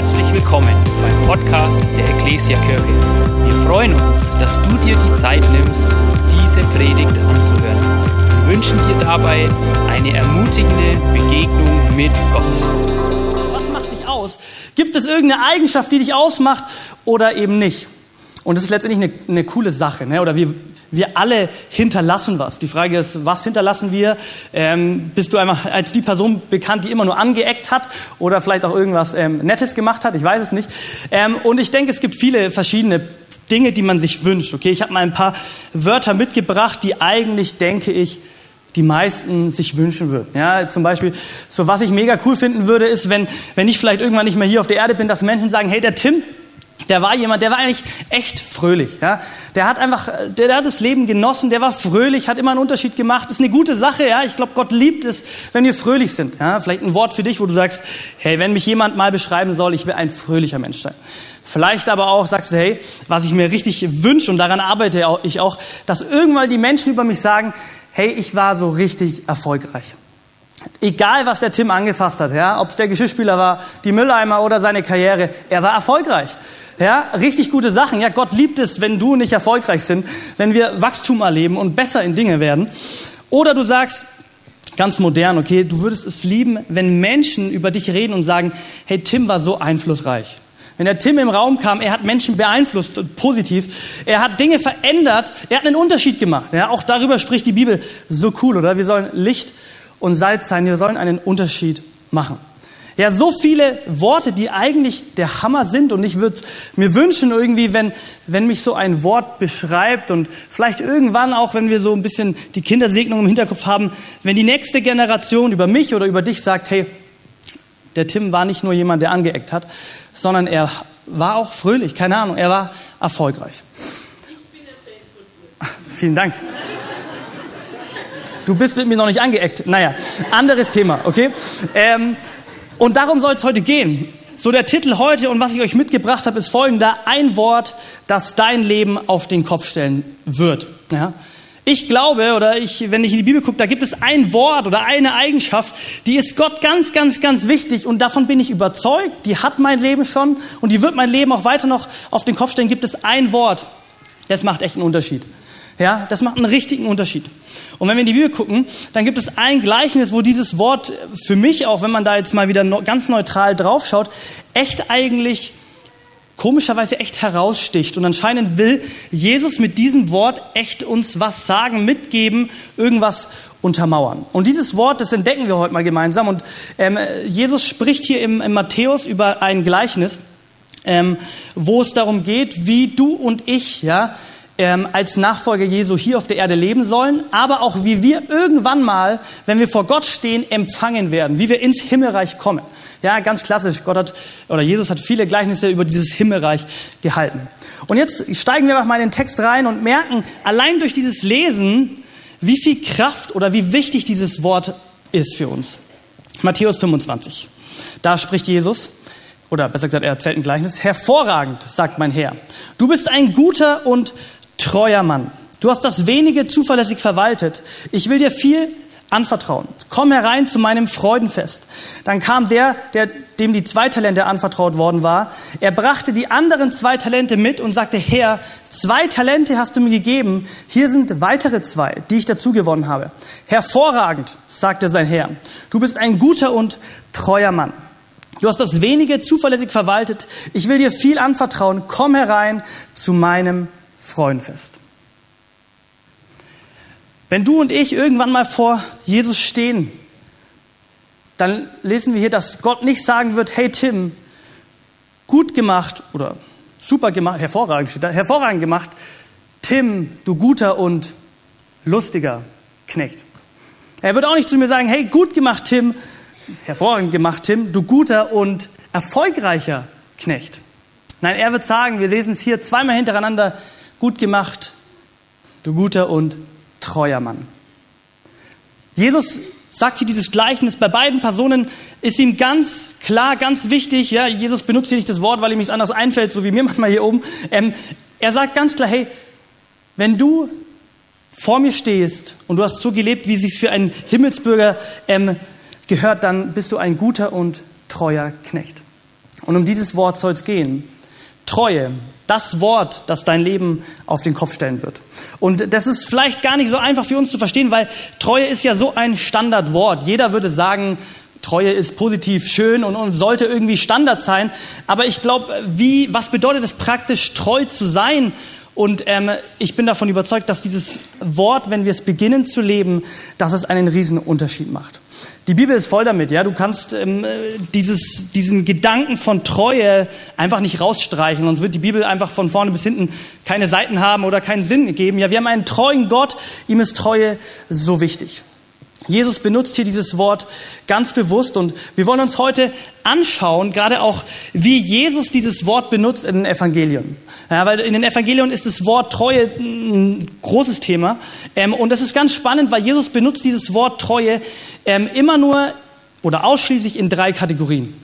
Herzlich willkommen beim Podcast der Ecclesia Kirche. Wir freuen uns, dass du dir die Zeit nimmst, diese Predigt anzuhören. Wir wünschen dir dabei eine ermutigende Begegnung mit Gott. Was macht dich aus? Gibt es irgendeine Eigenschaft, die dich ausmacht oder eben nicht? Und das ist letztendlich eine, eine coole Sache. Ne? Oder wir, wir alle hinterlassen was. Die Frage ist, was hinterlassen wir? Ähm, bist du einfach als die Person bekannt, die immer nur angeeckt hat oder vielleicht auch irgendwas ähm, Nettes gemacht hat? Ich weiß es nicht. Ähm, und ich denke, es gibt viele verschiedene Dinge, die man sich wünscht. Okay, ich habe mal ein paar Wörter mitgebracht, die eigentlich, denke ich, die meisten sich wünschen würden. Ja, zum Beispiel, so was ich mega cool finden würde, ist, wenn, wenn ich vielleicht irgendwann nicht mehr hier auf der Erde bin, dass Menschen sagen, hey, der Tim, der war jemand, der war eigentlich echt fröhlich. Ja? Der hat einfach, der, der, hat das Leben genossen, der war fröhlich, hat immer einen Unterschied gemacht. Ist eine gute Sache. Ja? Ich glaube, Gott liebt es, wenn wir fröhlich sind. Ja? Vielleicht ein Wort für dich, wo du sagst, hey, wenn mich jemand mal beschreiben soll, ich will ein fröhlicher Mensch sein. Vielleicht aber auch sagst du, hey, was ich mir richtig wünsche und daran arbeite ich auch, dass irgendwann die Menschen über mich sagen, hey, ich war so richtig erfolgreich. Egal, was der Tim angefasst hat, ja, ob es der Geschirrspüler war, die Mülleimer oder seine Karriere, er war erfolgreich. Ja, richtig gute Sachen. Ja, Gott liebt es, wenn du nicht erfolgreich sind, wenn wir Wachstum erleben und besser in Dinge werden. Oder du sagst, ganz modern, okay, du würdest es lieben, wenn Menschen über dich reden und sagen, hey, Tim war so einflussreich. Wenn der Tim im Raum kam, er hat Menschen beeinflusst, positiv. Er hat Dinge verändert. Er hat einen Unterschied gemacht. Ja, auch darüber spricht die Bibel. So cool, oder? Wir sollen Licht und Salz sein. Wir sollen einen Unterschied machen. Ja, so viele Worte, die eigentlich der Hammer sind. Und ich würde mir wünschen, irgendwie, wenn, wenn mich so ein Wort beschreibt und vielleicht irgendwann auch, wenn wir so ein bisschen die Kindersegnung im Hinterkopf haben, wenn die nächste Generation über mich oder über dich sagt, hey, der Tim war nicht nur jemand, der angeeckt hat, sondern er war auch fröhlich, keine Ahnung, er war erfolgreich. Vielen Dank. Du bist mit mir noch nicht angeeckt. Naja, anderes Thema, okay? Ähm, und darum soll es heute gehen. So der Titel heute und was ich euch mitgebracht habe, ist folgender. Ein Wort, das dein Leben auf den Kopf stellen wird. Ja? Ich glaube, oder ich, wenn ich in die Bibel gucke, da gibt es ein Wort oder eine Eigenschaft, die ist Gott ganz, ganz, ganz wichtig und davon bin ich überzeugt. Die hat mein Leben schon und die wird mein Leben auch weiter noch auf den Kopf stellen. Gibt es ein Wort, das macht echt einen Unterschied. Ja, das macht einen richtigen Unterschied. Und wenn wir in die Bibel gucken, dann gibt es ein Gleichnis, wo dieses Wort für mich, auch wenn man da jetzt mal wieder ganz neutral draufschaut, echt eigentlich komischerweise echt heraussticht. Und anscheinend will Jesus mit diesem Wort echt uns was sagen, mitgeben, irgendwas untermauern. Und dieses Wort, das entdecken wir heute mal gemeinsam. Und ähm, Jesus spricht hier im, im Matthäus über ein Gleichnis, ähm, wo es darum geht, wie du und ich, ja, ähm, als Nachfolger Jesu hier auf der Erde leben sollen, aber auch wie wir irgendwann mal, wenn wir vor Gott stehen, empfangen werden, wie wir ins Himmelreich kommen. Ja, ganz klassisch. Gott hat, oder Jesus hat viele Gleichnisse über dieses Himmelreich gehalten. Und jetzt steigen wir einfach mal in den Text rein und merken, allein durch dieses Lesen, wie viel Kraft oder wie wichtig dieses Wort ist für uns. Matthäus 25. Da spricht Jesus, oder besser gesagt, er erzählt ein Gleichnis. Hervorragend, sagt mein Herr. Du bist ein guter und treuer Mann. Du hast das wenige zuverlässig verwaltet. Ich will dir viel anvertrauen. Komm herein zu meinem Freudenfest. Dann kam der, der, dem die zwei Talente anvertraut worden war. Er brachte die anderen zwei Talente mit und sagte, Herr, zwei Talente hast du mir gegeben. Hier sind weitere zwei, die ich dazu gewonnen habe. Hervorragend, sagte sein Herr. Du bist ein guter und treuer Mann. Du hast das wenige zuverlässig verwaltet. Ich will dir viel anvertrauen. Komm herein zu meinem Freudenfest. Wenn du und ich irgendwann mal vor Jesus stehen, dann lesen wir hier, dass Gott nicht sagen wird, hey Tim, gut gemacht oder super gemacht, hervorragend steht da, hervorragend gemacht, Tim, du guter und lustiger Knecht. Er wird auch nicht zu mir sagen, hey, gut gemacht, Tim, hervorragend gemacht, Tim, du guter und erfolgreicher Knecht. Nein, er wird sagen, wir lesen es hier zweimal hintereinander, gut gemacht, du guter und treuer Mann. Jesus sagt hier dieses Gleichnis, bei beiden Personen ist ihm ganz klar, ganz wichtig, ja, Jesus benutzt hier nicht das Wort, weil ihm nichts anderes einfällt, so wie mir manchmal hier oben. Ähm, er sagt ganz klar, hey, wenn du vor mir stehst und du hast so gelebt, wie es sich für einen Himmelsbürger ähm, gehört, dann bist du ein guter und treuer Knecht. Und um dieses Wort soll es gehen. Treue, das Wort, das dein Leben auf den Kopf stellen wird. Und das ist vielleicht gar nicht so einfach für uns zu verstehen, weil Treue ist ja so ein Standardwort. Jeder würde sagen, Treue ist positiv schön und, und sollte irgendwie Standard sein. Aber ich glaube, wie, was bedeutet es praktisch, treu zu sein? Und ähm, ich bin davon überzeugt, dass dieses Wort, wenn wir es beginnen zu leben, dass es einen riesen Unterschied macht. Die Bibel ist voll damit, ja. Du kannst ähm, dieses, diesen Gedanken von Treue einfach nicht rausstreichen, sonst wird die Bibel einfach von vorne bis hinten keine Seiten haben oder keinen Sinn geben. Ja, wir haben einen treuen Gott, ihm ist Treue so wichtig. Jesus benutzt hier dieses Wort ganz bewusst und wir wollen uns heute anschauen, gerade auch, wie Jesus dieses Wort benutzt in den Evangelien. Ja, weil in den Evangelien ist das Wort Treue ein großes Thema ähm, und das ist ganz spannend, weil Jesus benutzt dieses Wort Treue ähm, immer nur oder ausschließlich in drei Kategorien.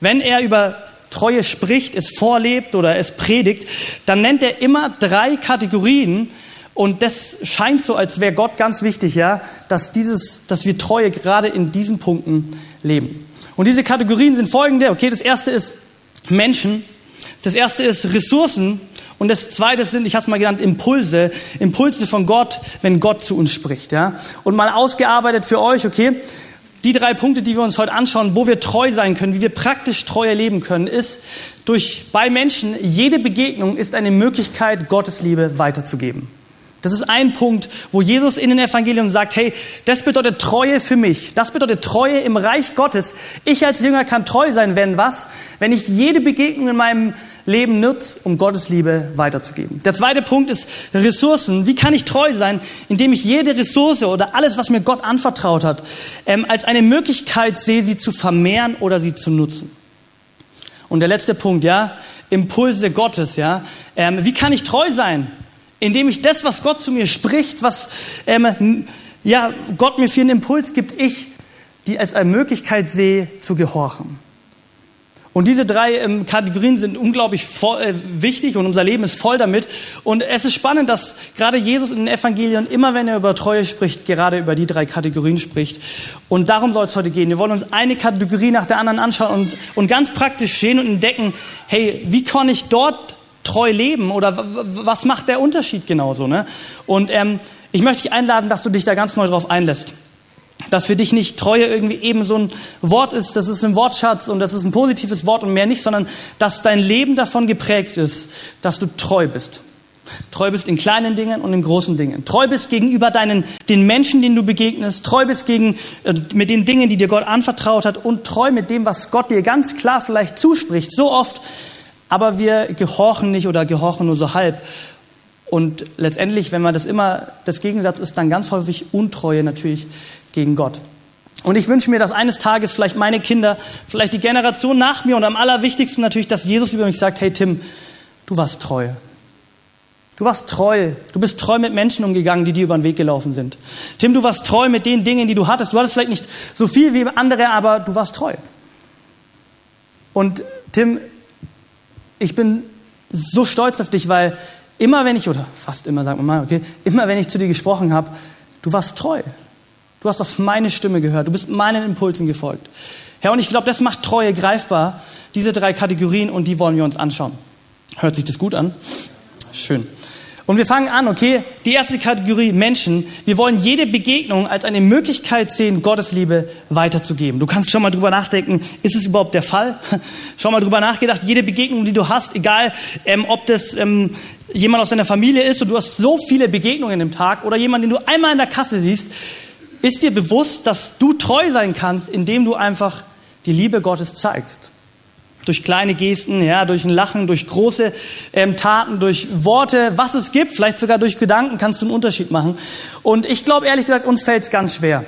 Wenn er über Treue spricht, es vorlebt oder es predigt, dann nennt er immer drei Kategorien, und das scheint so, als wäre Gott ganz wichtig, ja, dass dieses, dass wir Treue gerade in diesen Punkten leben. Und diese Kategorien sind folgende. Okay, das erste ist Menschen. Das erste ist Ressourcen. Und das zweite sind, ich habe es mal genannt, Impulse. Impulse von Gott, wenn Gott zu uns spricht, ja. Und mal ausgearbeitet für euch, okay. Die drei Punkte, die wir uns heute anschauen, wo wir treu sein können, wie wir praktisch treu leben können, ist durch bei Menschen, jede Begegnung ist eine Möglichkeit, Gottes Liebe weiterzugeben. Das ist ein Punkt, wo Jesus in den Evangelien sagt, hey, das bedeutet Treue für mich. Das bedeutet Treue im Reich Gottes. Ich als Jünger kann treu sein, wenn was? Wenn ich jede Begegnung in meinem Leben nutze, um Gottes Liebe weiterzugeben. Der zweite Punkt ist Ressourcen. Wie kann ich treu sein, indem ich jede Ressource oder alles, was mir Gott anvertraut hat, ähm, als eine Möglichkeit sehe, sie zu vermehren oder sie zu nutzen. Und der letzte Punkt, ja, Impulse Gottes, ja. Ähm, wie kann ich treu sein? Indem ich das, was Gott zu mir spricht, was ähm, ja, Gott mir für einen Impuls gibt, ich die als eine Möglichkeit sehe, zu gehorchen. Und diese drei ähm, Kategorien sind unglaublich voll, äh, wichtig und unser Leben ist voll damit. Und es ist spannend, dass gerade Jesus in den Evangelien immer, wenn er über Treue spricht, gerade über die drei Kategorien spricht. Und darum soll es heute gehen. Wir wollen uns eine Kategorie nach der anderen anschauen und, und ganz praktisch sehen und entdecken, hey, wie kann ich dort treu leben oder was macht der Unterschied genauso? Ne? Und ähm, ich möchte dich einladen, dass du dich da ganz neu drauf einlässt. Dass für dich nicht Treue irgendwie eben so ein Wort ist, das ist ein Wortschatz und das ist ein positives Wort und mehr nicht, sondern dass dein Leben davon geprägt ist, dass du treu bist. Treu bist in kleinen Dingen und in großen Dingen. Treu bist gegenüber deinen, den Menschen, denen du begegnest. Treu bist gegen, äh, mit den Dingen, die dir Gott anvertraut hat. Und treu mit dem, was Gott dir ganz klar vielleicht zuspricht. So oft, aber wir gehorchen nicht oder gehorchen nur so halb. Und letztendlich, wenn man das immer das Gegensatz ist, dann ganz häufig Untreue natürlich gegen Gott. Und ich wünsche mir, dass eines Tages vielleicht meine Kinder, vielleicht die Generation nach mir und am allerwichtigsten natürlich, dass Jesus über mich sagt, hey Tim, du warst treu. Du warst treu. Du bist treu mit Menschen umgegangen, die dir über den Weg gelaufen sind. Tim, du warst treu mit den Dingen, die du hattest. Du hattest vielleicht nicht so viel wie andere, aber du warst treu. Und Tim, ich bin so stolz auf dich, weil immer wenn ich, oder fast immer, sagen wir mal, okay, immer wenn ich zu dir gesprochen habe, du warst treu. Du hast auf meine Stimme gehört. Du bist meinen Impulsen gefolgt. Herr, und ich glaube, das macht Treue greifbar. Diese drei Kategorien und die wollen wir uns anschauen. Hört sich das gut an? Schön. Und wir fangen an, okay? Die erste Kategorie Menschen. Wir wollen jede Begegnung als eine Möglichkeit sehen, Gottes Liebe weiterzugeben. Du kannst schon mal drüber nachdenken, ist es überhaupt der Fall? Schon mal drüber nachgedacht, jede Begegnung, die du hast, egal ähm, ob das ähm, jemand aus deiner Familie ist und du hast so viele Begegnungen im Tag oder jemand, den du einmal in der Kasse siehst, ist dir bewusst, dass du treu sein kannst, indem du einfach die Liebe Gottes zeigst durch kleine Gesten, ja, durch ein Lachen, durch große ähm, Taten, durch Worte, was es gibt, vielleicht sogar durch Gedanken kannst du einen Unterschied machen. Und ich glaube ehrlich gesagt, uns fällt es ganz schwer.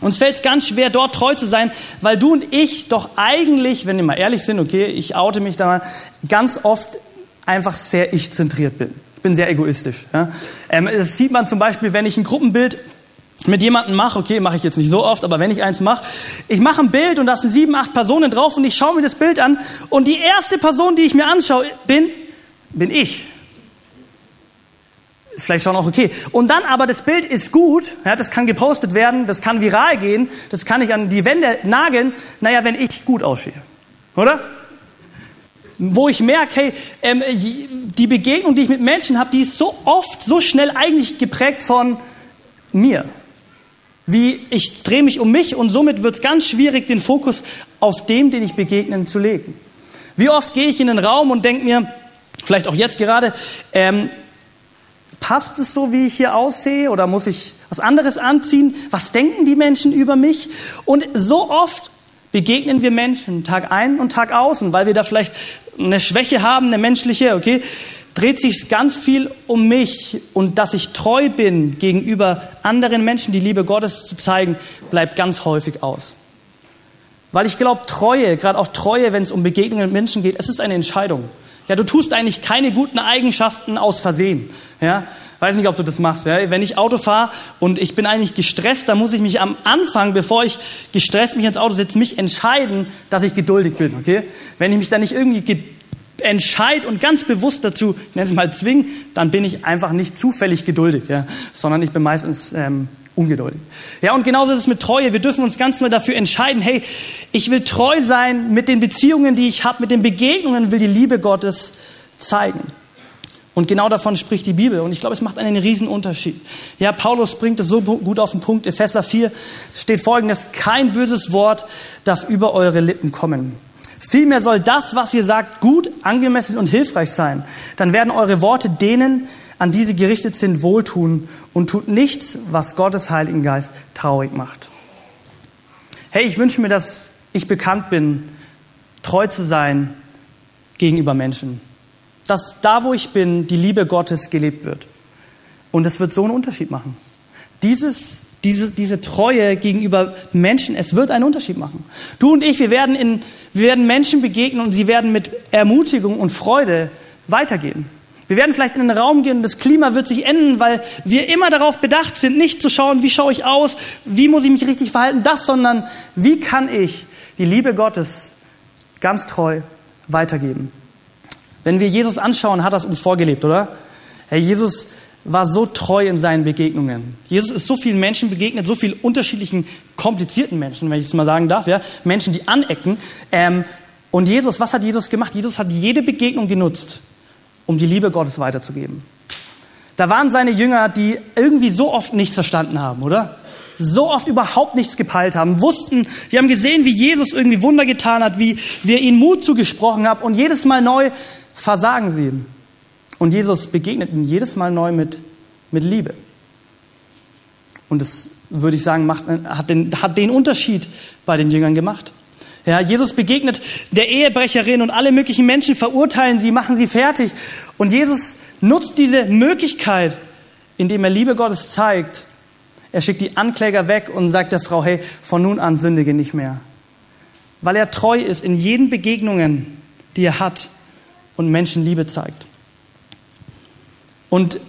Uns fällt es ganz schwer, dort treu zu sein, weil du und ich doch eigentlich, wenn wir mal ehrlich sind, okay, ich oute mich da mal, ganz oft einfach sehr ich-zentriert bin. Ich bin sehr egoistisch. Ja. Ähm, das sieht man zum Beispiel, wenn ich ein Gruppenbild mit jemandem mache, okay, mache ich jetzt nicht so oft, aber wenn ich eins mache, ich mache ein Bild und da sind sieben, acht Personen drauf und ich schaue mir das Bild an und die erste Person, die ich mir anschaue, bin, bin ich. Vielleicht schon auch okay. Und dann aber das Bild ist gut, ja, das kann gepostet werden, das kann viral gehen, das kann ich an die Wände nageln, naja, wenn ich gut aussehe. Oder? wo ich merke, hey, ähm, die Begegnung, die ich mit Menschen habe, die ist so oft, so schnell eigentlich geprägt von mir. Wie ich drehe mich um mich und somit wird es ganz schwierig, den Fokus auf dem, den ich begegnen, zu legen. Wie oft gehe ich in den Raum und denke mir, vielleicht auch jetzt gerade, ähm, passt es so, wie ich hier aussehe oder muss ich was anderes anziehen? Was denken die Menschen über mich? Und so oft begegnen wir Menschen Tag ein und Tag aus und weil wir da vielleicht eine Schwäche haben, eine menschliche, okay, dreht sich ganz viel um mich und dass ich treu bin gegenüber anderen Menschen, die Liebe Gottes zu zeigen, bleibt ganz häufig aus. Weil ich glaube, Treue, gerade auch Treue, wenn es um Begegnungen mit Menschen geht, es ist eine Entscheidung. Ja, du tust eigentlich keine guten Eigenschaften aus Versehen. Ja, weiß nicht, ob du das machst. Ja? Wenn ich Auto fahre und ich bin eigentlich gestresst, dann muss ich mich am Anfang, bevor ich gestresst mich ins Auto setze, mich entscheiden, dass ich geduldig bin. Okay? Wenn ich mich dann nicht irgendwie entscheide und ganz bewusst dazu, ich nenne es mal zwingen, dann bin ich einfach nicht zufällig geduldig, ja? sondern ich bin meistens ähm, ungeduldig. Ja, und genauso ist es mit Treue. Wir dürfen uns ganz nur dafür entscheiden, hey, ich will treu sein mit den Beziehungen, die ich habe, mit den Begegnungen, will die Liebe Gottes zeigen. Und genau davon spricht die Bibel. Und ich glaube, es macht einen riesen Unterschied. Ja, Paulus bringt es so gut auf den Punkt. Epheser 4 steht folgendes. Kein böses Wort darf über eure Lippen kommen. Vielmehr soll das, was ihr sagt, gut, angemessen und hilfreich sein. Dann werden eure Worte denen, an die sie gerichtet sind, wohltun und tut nichts, was Gottes Heiligen Geist traurig macht. Hey, ich wünsche mir, dass ich bekannt bin, treu zu sein gegenüber Menschen. Dass da, wo ich bin, die Liebe Gottes gelebt wird. Und es wird so einen Unterschied machen. Dieses, diese, diese Treue gegenüber Menschen, es wird einen Unterschied machen. Du und ich, wir werden, in, wir werden Menschen begegnen und sie werden mit Ermutigung und Freude weitergehen. Wir werden vielleicht in den Raum gehen und das Klima wird sich ändern, weil wir immer darauf bedacht sind, nicht zu schauen, wie schaue ich aus, wie muss ich mich richtig verhalten, das, sondern wie kann ich die Liebe Gottes ganz treu weitergeben. Wenn wir Jesus anschauen, hat es uns vorgelebt, oder? Herr Jesus war so treu in seinen Begegnungen. Jesus ist so vielen Menschen begegnet, so vielen unterschiedlichen, komplizierten Menschen, wenn ich es mal sagen darf, ja, Menschen, die anecken. Ähm, und Jesus, was hat Jesus gemacht? Jesus hat jede Begegnung genutzt, um die Liebe Gottes weiterzugeben. Da waren seine Jünger, die irgendwie so oft nichts verstanden haben, oder? So oft überhaupt nichts gepeilt haben, wussten, die haben gesehen, wie Jesus irgendwie Wunder getan hat, wie wir ihnen Mut zugesprochen haben und jedes Mal neu versagen sie. Und Jesus begegnet ihnen jedes Mal neu mit, mit Liebe. Und das würde ich sagen, macht, hat, den, hat den Unterschied bei den Jüngern gemacht. Ja, Jesus begegnet der Ehebrecherin und alle möglichen Menschen verurteilen sie, machen sie fertig. Und Jesus nutzt diese Möglichkeit, indem er Liebe Gottes zeigt. Er schickt die Ankläger weg und sagt der Frau, hey, von nun an sündige nicht mehr. Weil er treu ist in jeden Begegnungen, die er hat und Menschen Liebe zeigt. Und,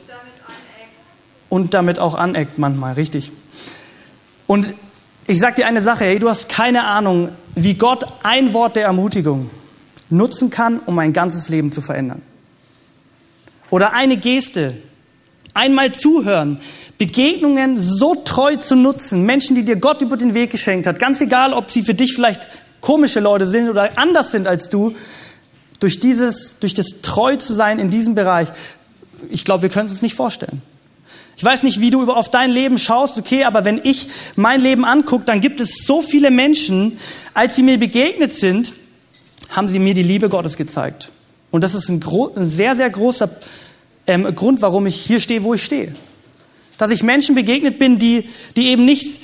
und damit auch aneckt manchmal, richtig. Und ich sage dir eine Sache, hey, du hast keine Ahnung, wie Gott ein Wort der Ermutigung nutzen kann, um ein ganzes Leben zu verändern. Oder eine Geste, einmal zuhören, Begegnungen so treu zu nutzen, Menschen, die dir Gott über den Weg geschenkt hat, ganz egal, ob sie für dich vielleicht komische Leute sind oder anders sind als du, durch dieses, durch das treu zu sein in diesem Bereich, ich glaube, wir können es uns nicht vorstellen. Ich weiß nicht, wie du auf dein Leben schaust, okay, aber wenn ich mein Leben angucke, dann gibt es so viele Menschen, als sie mir begegnet sind, haben sie mir die Liebe Gottes gezeigt. Und das ist ein, ein sehr, sehr großer ähm, Grund, warum ich hier stehe, wo ich stehe. Dass ich Menschen begegnet bin, die, die eben nicht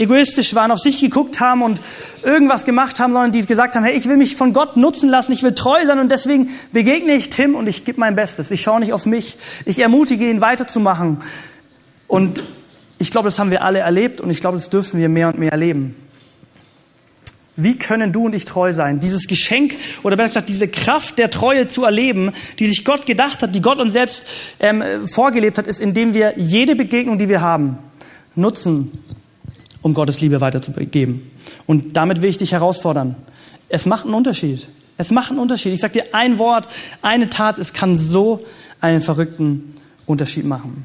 egoistisch waren, auf sich geguckt haben und irgendwas gemacht haben, sondern die gesagt haben, hey, ich will mich von Gott nutzen lassen, ich will treu sein und deswegen begegne ich Tim und ich gebe mein Bestes. Ich schaue nicht auf mich. Ich ermutige ihn weiterzumachen. Und ich glaube, das haben wir alle erlebt und ich glaube, das dürfen wir mehr und mehr erleben. Wie können du und ich treu sein? Dieses Geschenk oder besser gesagt diese Kraft der Treue zu erleben, die sich Gott gedacht hat, die Gott uns selbst ähm, vorgelebt hat, ist, indem wir jede Begegnung, die wir haben, nutzen, um Gottes Liebe weiterzugeben. Und damit will ich dich herausfordern. Es macht einen Unterschied. Es macht einen Unterschied. Ich sage dir ein Wort, eine Tat, es kann so einen verrückten Unterschied machen.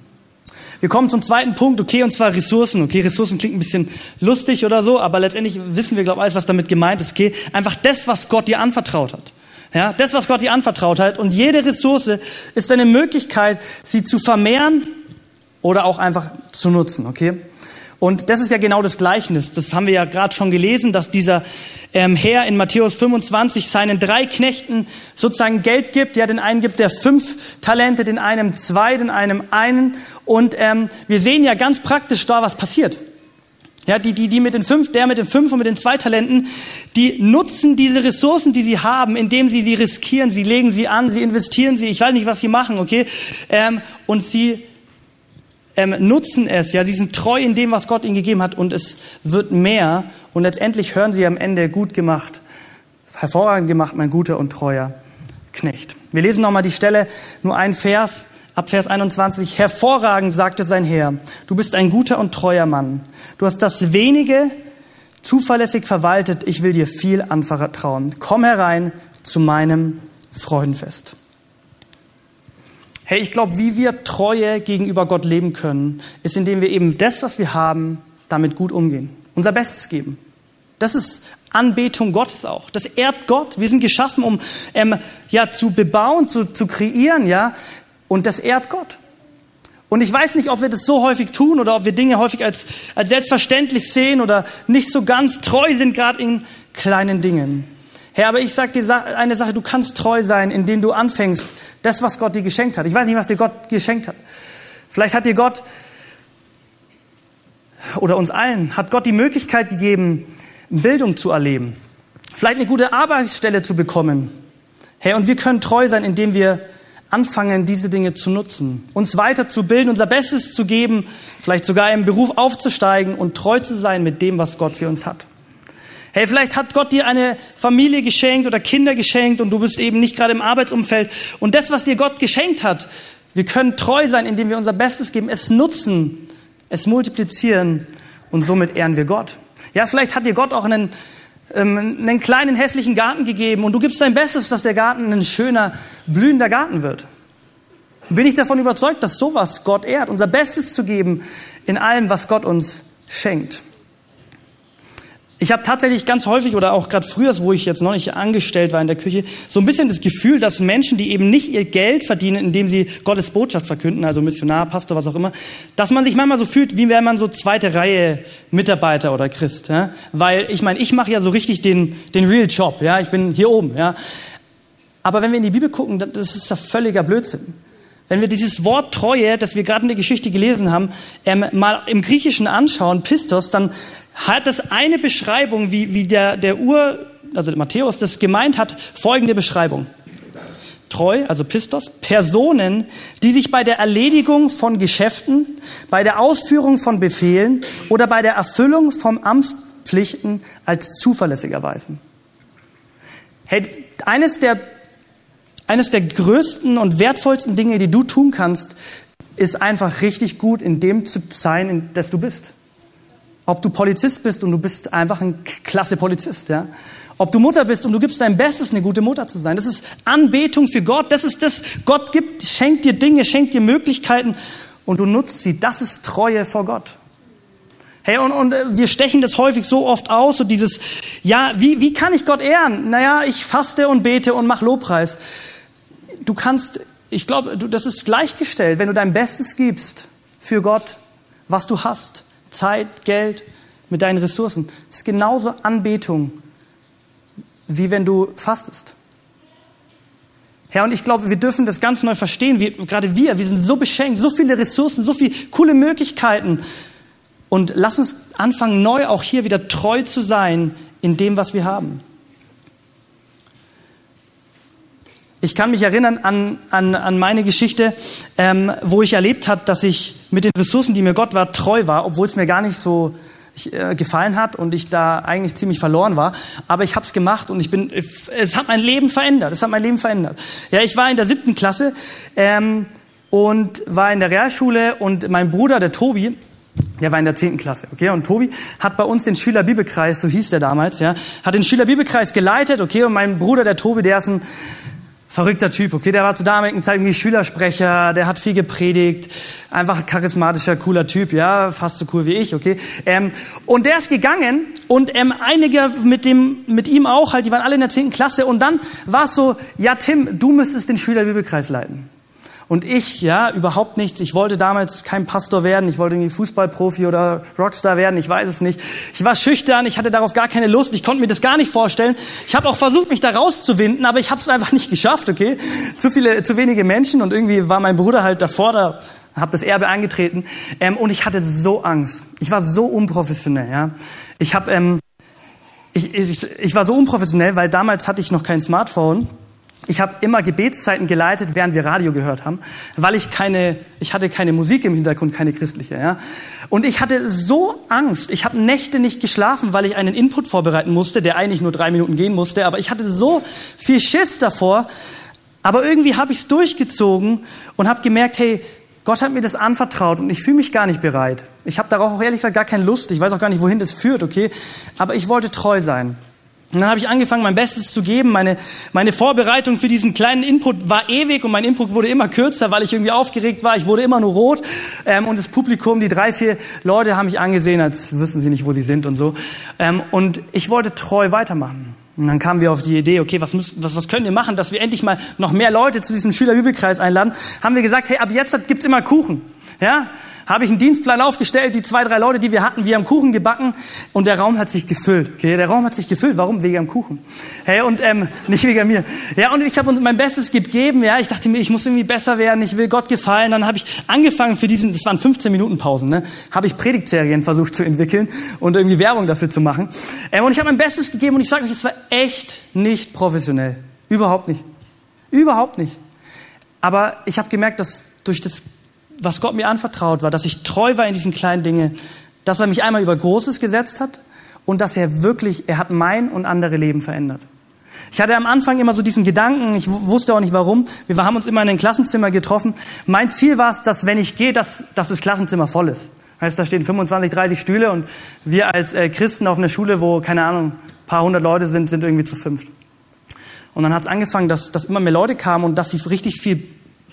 Wir kommen zum zweiten Punkt, okay, und zwar Ressourcen. Okay, Ressourcen klingt ein bisschen lustig oder so, aber letztendlich wissen wir, glaube ich, alles, was damit gemeint ist. Okay, einfach das, was Gott dir anvertraut hat. Ja, das, was Gott dir anvertraut hat. Und jede Ressource ist eine Möglichkeit, sie zu vermehren oder auch einfach zu nutzen, okay? Und das ist ja genau das Gleichnis. Das haben wir ja gerade schon gelesen, dass dieser ähm, Herr in Matthäus 25 seinen drei Knechten sozusagen Geld gibt. Ja, den einen gibt er fünf Talente, den einen zwei, den einen einen. Und ähm, wir sehen ja ganz praktisch da, was passiert. Ja, die, die, die mit den fünf, der mit den fünf und mit den zwei Talenten, die nutzen diese Ressourcen, die sie haben, indem sie sie riskieren. Sie legen sie an, sie investieren sie. Ich weiß nicht, was sie machen, okay? Ähm, und sie ähm, nutzen es, ja, sie sind treu in dem, was Gott ihnen gegeben hat und es wird mehr und letztendlich hören sie am Ende gut gemacht, hervorragend gemacht, mein guter und treuer Knecht. Wir lesen nochmal die Stelle, nur ein Vers, ab Vers 21. Hervorragend, sagte sein Herr, du bist ein guter und treuer Mann. Du hast das wenige zuverlässig verwaltet, ich will dir viel anvertrauen. Komm herein zu meinem Freudenfest. Hey, ich glaube, wie wir Treue gegenüber Gott leben können, ist, indem wir eben das, was wir haben, damit gut umgehen. Unser Bestes geben. Das ist Anbetung Gottes auch. Das ehrt Gott. Wir sind geschaffen, um ähm, ja zu bebauen, zu, zu kreieren, ja. Und das ehrt Gott. Und ich weiß nicht, ob wir das so häufig tun oder ob wir Dinge häufig als, als selbstverständlich sehen oder nicht so ganz treu sind, gerade in kleinen Dingen. Herr, aber ich sage dir eine Sache, du kannst treu sein, indem du anfängst, das, was Gott dir geschenkt hat. Ich weiß nicht, was dir Gott geschenkt hat. Vielleicht hat dir Gott oder uns allen, hat Gott die Möglichkeit gegeben, Bildung zu erleben. Vielleicht eine gute Arbeitsstelle zu bekommen. Herr, und wir können treu sein, indem wir anfangen, diese Dinge zu nutzen, uns weiterzubilden, unser Bestes zu geben, vielleicht sogar im Beruf aufzusteigen und treu zu sein mit dem, was Gott für uns hat. Hey, vielleicht hat Gott dir eine Familie geschenkt oder Kinder geschenkt und du bist eben nicht gerade im Arbeitsumfeld. Und das, was dir Gott geschenkt hat, wir können treu sein, indem wir unser Bestes geben, es nutzen, es multiplizieren und somit ehren wir Gott. Ja, vielleicht hat dir Gott auch einen, ähm, einen kleinen hässlichen Garten gegeben und du gibst dein Bestes, dass der Garten ein schöner, blühender Garten wird. Bin ich davon überzeugt, dass sowas Gott ehrt, unser Bestes zu geben in allem, was Gott uns schenkt. Ich habe tatsächlich ganz häufig oder auch gerade früher, wo ich jetzt noch nicht angestellt war in der Küche, so ein bisschen das Gefühl, dass Menschen, die eben nicht ihr Geld verdienen, indem sie Gottes Botschaft verkünden, also Missionar, Pastor, was auch immer, dass man sich manchmal so fühlt, wie wäre man so zweite Reihe Mitarbeiter oder Christ. Ja? Weil ich meine, ich mache ja so richtig den, den Real Job. Ja? Ich bin hier oben. Ja? Aber wenn wir in die Bibel gucken, das ist ja völliger Blödsinn. Wenn wir dieses Wort Treue, das wir gerade in der Geschichte gelesen haben, ähm, mal im Griechischen anschauen, Pistos, dann hat das eine Beschreibung, wie, wie der, der Ur, also Matthäus das gemeint hat, folgende Beschreibung. Treu, also Pistos, Personen, die sich bei der Erledigung von Geschäften, bei der Ausführung von Befehlen oder bei der Erfüllung von Amtspflichten als zuverlässig erweisen. Hey, eines der eines der größten und wertvollsten Dinge, die du tun kannst, ist einfach richtig gut in dem zu sein, in das du bist. Ob du Polizist bist und du bist einfach ein klasse Polizist, ja. Ob du Mutter bist und du gibst dein Bestes, eine gute Mutter zu sein. Das ist Anbetung für Gott. Das ist das, Gott gibt, schenkt dir Dinge, schenkt dir Möglichkeiten und du nutzt sie. Das ist Treue vor Gott. Hey, und, und äh, wir stechen das häufig so oft aus, so dieses, ja, wie, wie kann ich Gott ehren? Naja, ich faste und bete und mach Lobpreis du kannst, ich glaube, das ist gleichgestellt, wenn du dein Bestes gibst für Gott, was du hast, Zeit, Geld, mit deinen Ressourcen. Das ist genauso Anbetung, wie wenn du fastest. Herr, und ich glaube, wir dürfen das ganz neu verstehen. Wir, gerade wir, wir sind so beschenkt, so viele Ressourcen, so viele coole Möglichkeiten. Und lass uns anfangen, neu auch hier wieder treu zu sein in dem, was wir haben. Ich kann mich erinnern an, an, an meine Geschichte, ähm, wo ich erlebt habe, dass ich mit den Ressourcen, die mir Gott war, treu war, obwohl es mir gar nicht so äh, gefallen hat und ich da eigentlich ziemlich verloren war. Aber ich habe es gemacht und ich bin, es hat mein Leben verändert. Es hat mein Leben verändert. Ja, ich war in der siebten Klasse ähm, und war in der Realschule und mein Bruder, der Tobi, der war in der zehnten Klasse, okay? Und Tobi hat bei uns den Schülerbibelkreis, so hieß der damals, ja, hat den Schülerbibelkreis geleitet, okay? Und mein Bruder, der Tobi, der ist ein Verrückter Typ, okay, der war zur damaligen Zeit irgendwie Schülersprecher, der hat viel gepredigt, einfach charismatischer, cooler Typ, ja, fast so cool wie ich, okay. Ähm, und der ist gegangen und ähm, einige mit dem, mit ihm auch halt, die waren alle in der zehnten Klasse und dann war es so, ja Tim, du müsstest den Schülerbibelkreis leiten. Und ich, ja, überhaupt nichts. Ich wollte damals kein Pastor werden. Ich wollte irgendwie Fußballprofi oder Rockstar werden. Ich weiß es nicht. Ich war schüchtern. Ich hatte darauf gar keine Lust. Ich konnte mir das gar nicht vorstellen. Ich habe auch versucht, mich da rauszuwinden, aber ich habe es einfach nicht geschafft, okay? Zu viele, zu wenige Menschen und irgendwie war mein Bruder halt davor, da habe das Erbe angetreten. Ähm, und ich hatte so Angst. Ich war so unprofessionell, ja. Ich habe, ähm, ich, ich, ich war so unprofessionell, weil damals hatte ich noch kein Smartphone. Ich habe immer Gebetszeiten geleitet, während wir Radio gehört haben, weil ich keine, ich hatte keine Musik im Hintergrund, keine christliche. Ja? Und ich hatte so Angst. Ich habe Nächte nicht geschlafen, weil ich einen Input vorbereiten musste, der eigentlich nur drei Minuten gehen musste. Aber ich hatte so viel Schiss davor. Aber irgendwie habe ich es durchgezogen und habe gemerkt, hey, Gott hat mir das anvertraut und ich fühle mich gar nicht bereit. Ich habe darauf auch ehrlich gesagt gar keine Lust. Ich weiß auch gar nicht, wohin das führt, okay? Aber ich wollte treu sein. Und dann habe ich angefangen, mein Bestes zu geben. Meine, meine Vorbereitung für diesen kleinen Input war ewig und mein Input wurde immer kürzer, weil ich irgendwie aufgeregt war. Ich wurde immer nur rot. Ähm, und das Publikum, die drei, vier Leute haben mich angesehen, als wüssten sie nicht, wo sie sind und so. Ähm, und ich wollte treu weitermachen. Und dann kamen wir auf die Idee, okay, was, müssen, was, was können wir machen, dass wir endlich mal noch mehr Leute zu diesem Schülerbibelkreis einladen. Haben wir gesagt, hey, ab jetzt gibt's immer Kuchen. Ja, habe ich einen Dienstplan aufgestellt, die zwei, drei Leute, die wir hatten, wir haben Kuchen gebacken und der Raum hat sich gefüllt. Okay, der Raum hat sich gefüllt. Warum? Wegen dem Kuchen. Hey, und ähm, nicht wegen mir. Ja, und ich habe mein Bestes gegeben. Ja, ich dachte mir, ich muss irgendwie besser werden. Ich will Gott gefallen. Dann habe ich angefangen für diesen, das waren 15 Minuten Pausen, ne, habe ich Predigtserien versucht zu entwickeln und irgendwie Werbung dafür zu machen. Ähm, und ich habe mein Bestes gegeben und ich sage euch, es war echt nicht professionell. Überhaupt nicht. Überhaupt nicht. Aber ich habe gemerkt, dass durch das was Gott mir anvertraut war, dass ich treu war in diesen kleinen Dingen, dass er mich einmal über Großes gesetzt hat und dass er wirklich, er hat mein und andere Leben verändert. Ich hatte am Anfang immer so diesen Gedanken, ich wusste auch nicht warum, wir haben uns immer in ein Klassenzimmer getroffen. Mein Ziel war es, dass wenn ich gehe, dass, dass das Klassenzimmer voll ist. Heißt, da stehen 25, 30 Stühle und wir als äh, Christen auf einer Schule, wo, keine Ahnung, paar hundert Leute sind, sind irgendwie zu fünft. Und dann hat es angefangen, dass, dass immer mehr Leute kamen und dass sie richtig viel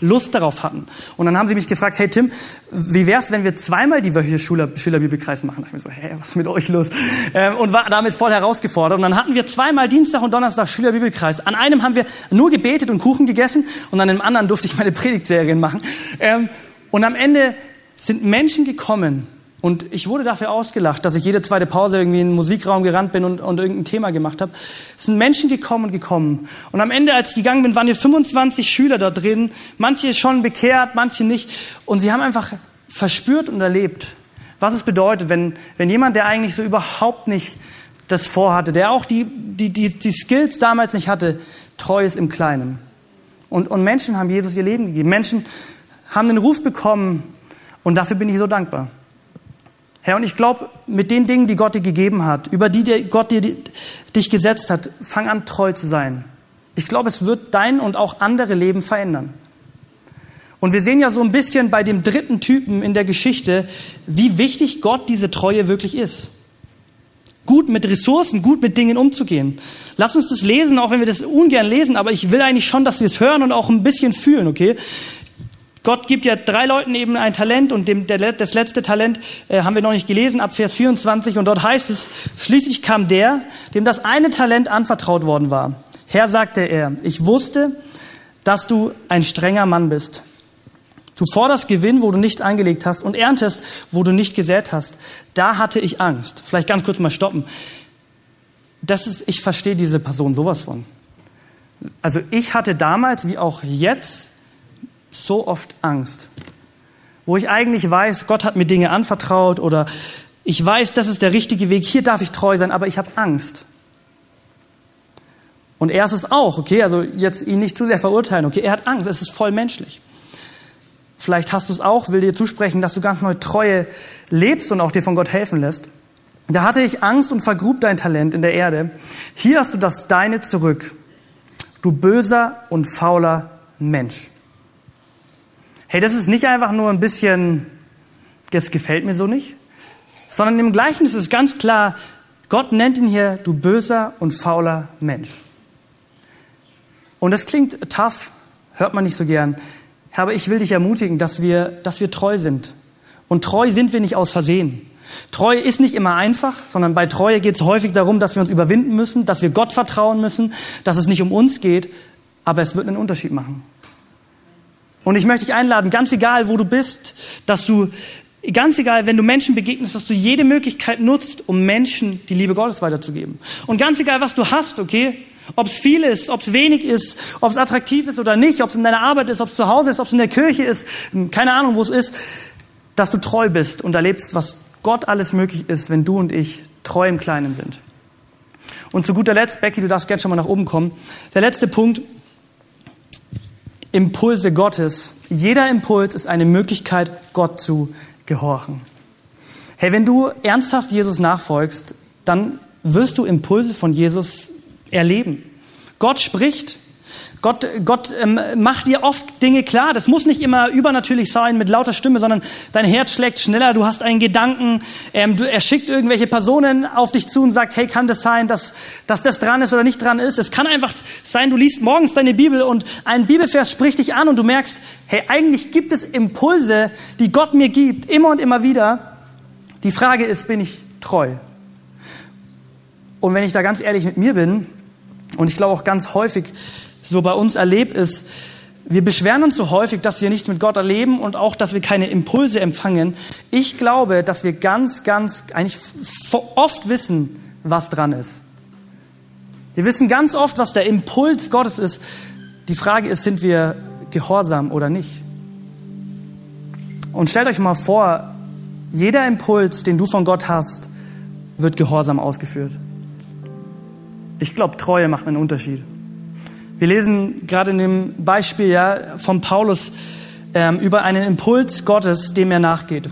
Lust darauf hatten. Und dann haben sie mich gefragt, hey Tim, wie wär's, wenn wir zweimal die wöchentliche Schüler, Schülerbibelkreis machen? Da ich mir so, hey, was ist mit euch los? Ähm, und war damit voll herausgefordert. Und dann hatten wir zweimal Dienstag und Donnerstag Schülerbibelkreis. An einem haben wir nur gebetet und Kuchen gegessen und an dem anderen durfte ich meine Predigtserien machen. Ähm, und am Ende sind Menschen gekommen, und ich wurde dafür ausgelacht, dass ich jede zweite Pause irgendwie in den Musikraum gerannt bin und, und irgendein Thema gemacht habe. Es sind Menschen gekommen und gekommen. Und am Ende, als ich gegangen bin, waren hier 25 Schüler da drin. Manche schon bekehrt, manche nicht. Und sie haben einfach verspürt und erlebt, was es bedeutet, wenn, wenn jemand, der eigentlich so überhaupt nicht das vorhatte, der auch die, die, die, die Skills damals nicht hatte, treu ist im Kleinen. Und, und Menschen haben Jesus ihr Leben gegeben. Menschen haben den Ruf bekommen. Und dafür bin ich so dankbar. Herr, und ich glaube, mit den Dingen, die Gott dir gegeben hat, über die Gott dir, dich gesetzt hat, fang an, treu zu sein. Ich glaube, es wird dein und auch andere Leben verändern. Und wir sehen ja so ein bisschen bei dem dritten Typen in der Geschichte, wie wichtig Gott diese Treue wirklich ist. Gut mit Ressourcen, gut mit Dingen umzugehen. Lass uns das lesen, auch wenn wir das ungern lesen, aber ich will eigentlich schon, dass wir es hören und auch ein bisschen fühlen, okay? Gott gibt ja drei Leuten eben ein Talent und dem, der, das letzte Talent äh, haben wir noch nicht gelesen, ab Vers 24 und dort heißt es, schließlich kam der, dem das eine Talent anvertraut worden war. Herr, sagte er, ich wusste, dass du ein strenger Mann bist. Du forderst Gewinn, wo du nichts eingelegt hast und erntest, wo du nicht gesät hast. Da hatte ich Angst. Vielleicht ganz kurz mal stoppen. Das ist, ich verstehe diese Person sowas von. Also ich hatte damals, wie auch jetzt, so oft Angst. Wo ich eigentlich weiß, Gott hat mir Dinge anvertraut oder ich weiß, das ist der richtige Weg, hier darf ich treu sein, aber ich habe Angst. Und er ist es auch, okay, also jetzt ihn nicht zu sehr verurteilen, okay, er hat Angst, es ist voll menschlich. Vielleicht hast du es auch, will dir zusprechen, dass du ganz neu Treue lebst und auch dir von Gott helfen lässt. Da hatte ich Angst und vergrub dein Talent in der Erde. Hier hast du das Deine zurück. Du böser und fauler Mensch. Hey, das ist nicht einfach nur ein bisschen, das gefällt mir so nicht, sondern im Gleichnis ist ganz klar, Gott nennt ihn hier, du böser und fauler Mensch. Und das klingt tough, hört man nicht so gern. Aber ich will dich ermutigen, dass wir, dass wir treu sind. Und treu sind wir nicht aus Versehen. Treue ist nicht immer einfach, sondern bei Treue geht es häufig darum, dass wir uns überwinden müssen, dass wir Gott vertrauen müssen, dass es nicht um uns geht, aber es wird einen Unterschied machen. Und ich möchte dich einladen, ganz egal, wo du bist, dass du, ganz egal, wenn du Menschen begegnest, dass du jede Möglichkeit nutzt, um Menschen die Liebe Gottes weiterzugeben. Und ganz egal, was du hast, okay? Ob es viel ist, ob es wenig ist, ob es attraktiv ist oder nicht, ob es in deiner Arbeit ist, ob es zu Hause ist, ob es in der Kirche ist, keine Ahnung, wo es ist, dass du treu bist und erlebst, was Gott alles möglich ist, wenn du und ich treu im Kleinen sind. Und zu guter Letzt, Becky, du darfst gerne schon mal nach oben kommen. Der letzte Punkt, Impulse Gottes. Jeder Impuls ist eine Möglichkeit, Gott zu gehorchen. Hey, wenn du ernsthaft Jesus nachfolgst, dann wirst du Impulse von Jesus erleben. Gott spricht Gott, Gott ähm, macht dir oft Dinge klar. Das muss nicht immer übernatürlich sein mit lauter Stimme, sondern dein Herz schlägt schneller. Du hast einen Gedanken. Ähm, du, er schickt irgendwelche Personen auf dich zu und sagt, hey, kann das sein, dass, dass das dran ist oder nicht dran ist? Es kann einfach sein, du liest morgens deine Bibel und ein Bibelvers spricht dich an und du merkst, hey, eigentlich gibt es Impulse, die Gott mir gibt, immer und immer wieder. Die Frage ist, bin ich treu? Und wenn ich da ganz ehrlich mit mir bin, und ich glaube auch ganz häufig, so bei uns erlebt, ist, wir beschweren uns so häufig, dass wir nicht mit Gott erleben und auch, dass wir keine Impulse empfangen. Ich glaube, dass wir ganz, ganz, eigentlich oft wissen, was dran ist. Wir wissen ganz oft, was der Impuls Gottes ist. Die Frage ist, sind wir gehorsam oder nicht? Und stellt euch mal vor, jeder Impuls, den du von Gott hast, wird gehorsam ausgeführt. Ich glaube, Treue macht einen Unterschied. Wir lesen gerade in dem Beispiel ja, von Paulus ähm, über einen Impuls Gottes, dem er nachgeht.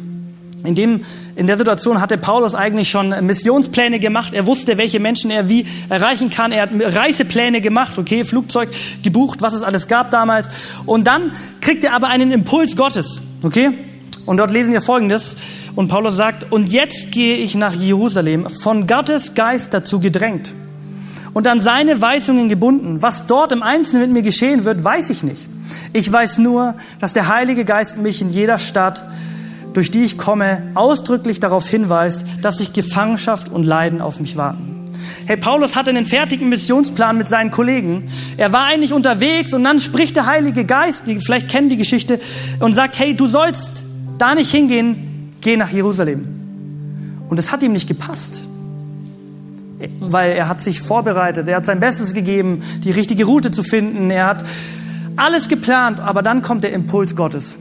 In, dem, in der Situation hatte Paulus eigentlich schon Missionspläne gemacht. Er wusste, welche Menschen er wie erreichen kann. Er hat Reisepläne gemacht, okay, Flugzeug gebucht, was es alles gab damals. Und dann kriegt er aber einen Impuls Gottes, okay? Und dort lesen wir Folgendes. Und Paulus sagt, und jetzt gehe ich nach Jerusalem, von Gottes Geist dazu gedrängt und an seine Weisungen gebunden. Was dort im Einzelnen mit mir geschehen wird, weiß ich nicht. Ich weiß nur, dass der Heilige Geist mich in jeder Stadt, durch die ich komme, ausdrücklich darauf hinweist, dass sich Gefangenschaft und Leiden auf mich warten. Hey, Paulus hatte einen fertigen Missionsplan mit seinen Kollegen. Er war eigentlich unterwegs und dann spricht der Heilige Geist, wie vielleicht kennen die Geschichte, und sagt, hey, du sollst da nicht hingehen, geh nach Jerusalem. Und das hat ihm nicht gepasst weil er hat sich vorbereitet, er hat sein Bestes gegeben, die richtige Route zu finden, er hat alles geplant, aber dann kommt der Impuls Gottes.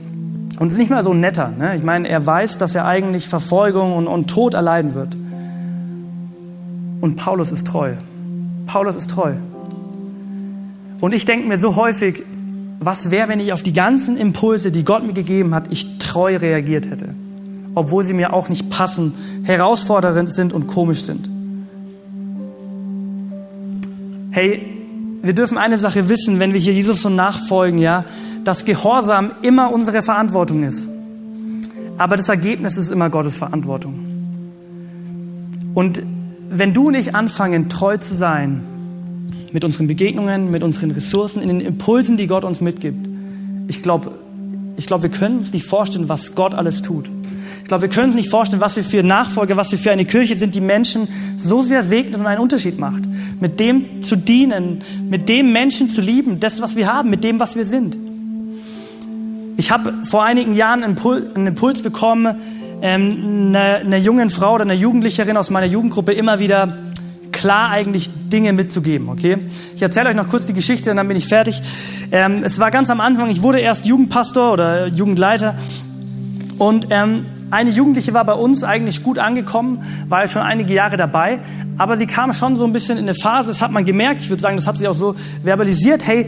Und nicht mal so netter. Ne? Ich meine, er weiß, dass er eigentlich Verfolgung und, und Tod erleiden wird. Und Paulus ist treu. Paulus ist treu. Und ich denke mir so häufig, was wäre, wenn ich auf die ganzen Impulse, die Gott mir gegeben hat, ich treu reagiert hätte. Obwohl sie mir auch nicht passen, herausfordernd sind und komisch sind. Hey, wir dürfen eine Sache wissen, wenn wir hier Jesus so nachfolgen, ja, dass Gehorsam immer unsere Verantwortung ist. Aber das Ergebnis ist immer Gottes Verantwortung. Und wenn du und ich anfangen, treu zu sein, mit unseren Begegnungen, mit unseren Ressourcen, in den Impulsen, die Gott uns mitgibt, ich glaube, ich glaube, wir können uns nicht vorstellen, was Gott alles tut. Ich glaube, wir können uns nicht vorstellen, was wir für Nachfolger, was wir für eine Kirche sind, die Menschen so sehr segnet und einen Unterschied macht. Mit dem zu dienen, mit dem Menschen zu lieben, das, was wir haben, mit dem, was wir sind. Ich habe vor einigen Jahren einen Impuls, bekommen, ähm, einer, einer jungen Frau oder einer Jugendlicherin aus meiner Jugendgruppe immer wieder klar eigentlich Dinge mitzugeben, okay? Ich erzähle euch noch kurz die Geschichte und dann bin ich fertig. Ähm, es war ganz am Anfang, ich wurde erst Jugendpastor oder Jugendleiter und ähm, eine Jugendliche war bei uns eigentlich gut angekommen, war schon einige Jahre dabei, aber sie kam schon so ein bisschen in eine Phase, das hat man gemerkt, ich würde sagen, das hat sie auch so verbalisiert, hey,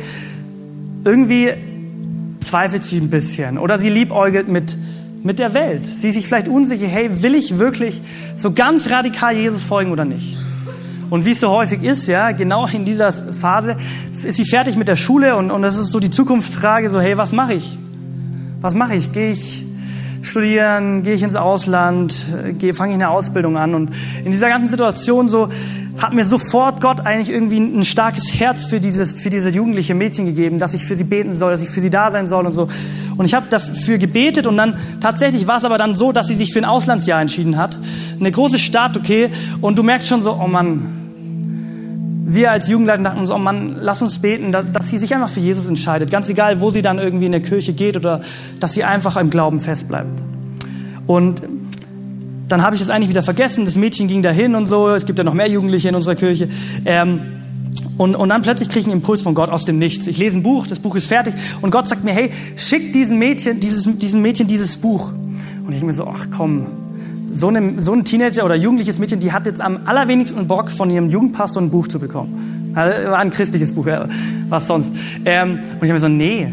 irgendwie zweifelt sie ein bisschen oder sie liebäugelt mit, mit der Welt. Sie ist sich vielleicht unsicher, hey, will ich wirklich so ganz radikal Jesus folgen oder nicht? Und wie es so häufig ist, ja, genau in dieser Phase ist sie fertig mit der Schule und, und das ist so die Zukunftsfrage, so, hey, was mache ich? Was mache ich? Gehe ich studieren, gehe ich ins Ausland, fange ich eine Ausbildung an. Und in dieser ganzen Situation so hat mir sofort Gott eigentlich irgendwie ein starkes Herz für dieses, für diese jugendliche Mädchen gegeben, dass ich für sie beten soll, dass ich für sie da sein soll und so. Und ich habe dafür gebetet und dann tatsächlich war es aber dann so, dass sie sich für ein Auslandsjahr entschieden hat. Eine große Stadt, okay. Und du merkst schon so, oh Mann, wir als Jugendleiter dachten uns, oh Mann, lass uns beten, dass sie sich einfach für Jesus entscheidet. Ganz egal, wo sie dann irgendwie in der Kirche geht oder dass sie einfach im Glauben festbleibt. Und dann habe ich es eigentlich wieder vergessen. Das Mädchen ging dahin und so. Es gibt ja noch mehr Jugendliche in unserer Kirche. Ähm, und, und dann plötzlich kriege ich einen Impuls von Gott aus dem Nichts. Ich lese ein Buch, das Buch ist fertig und Gott sagt mir, hey, schick diesem Mädchen, dieses, diesem Mädchen dieses Buch. Und ich mir so, ach komm, so, eine, so ein Teenager oder jugendliches Mädchen, die hat jetzt am allerwenigsten Bock, von ihrem Jugendpastor ein Buch zu bekommen. Also, war ein christliches Buch, was sonst. Ähm, und ich habe mir so, nee,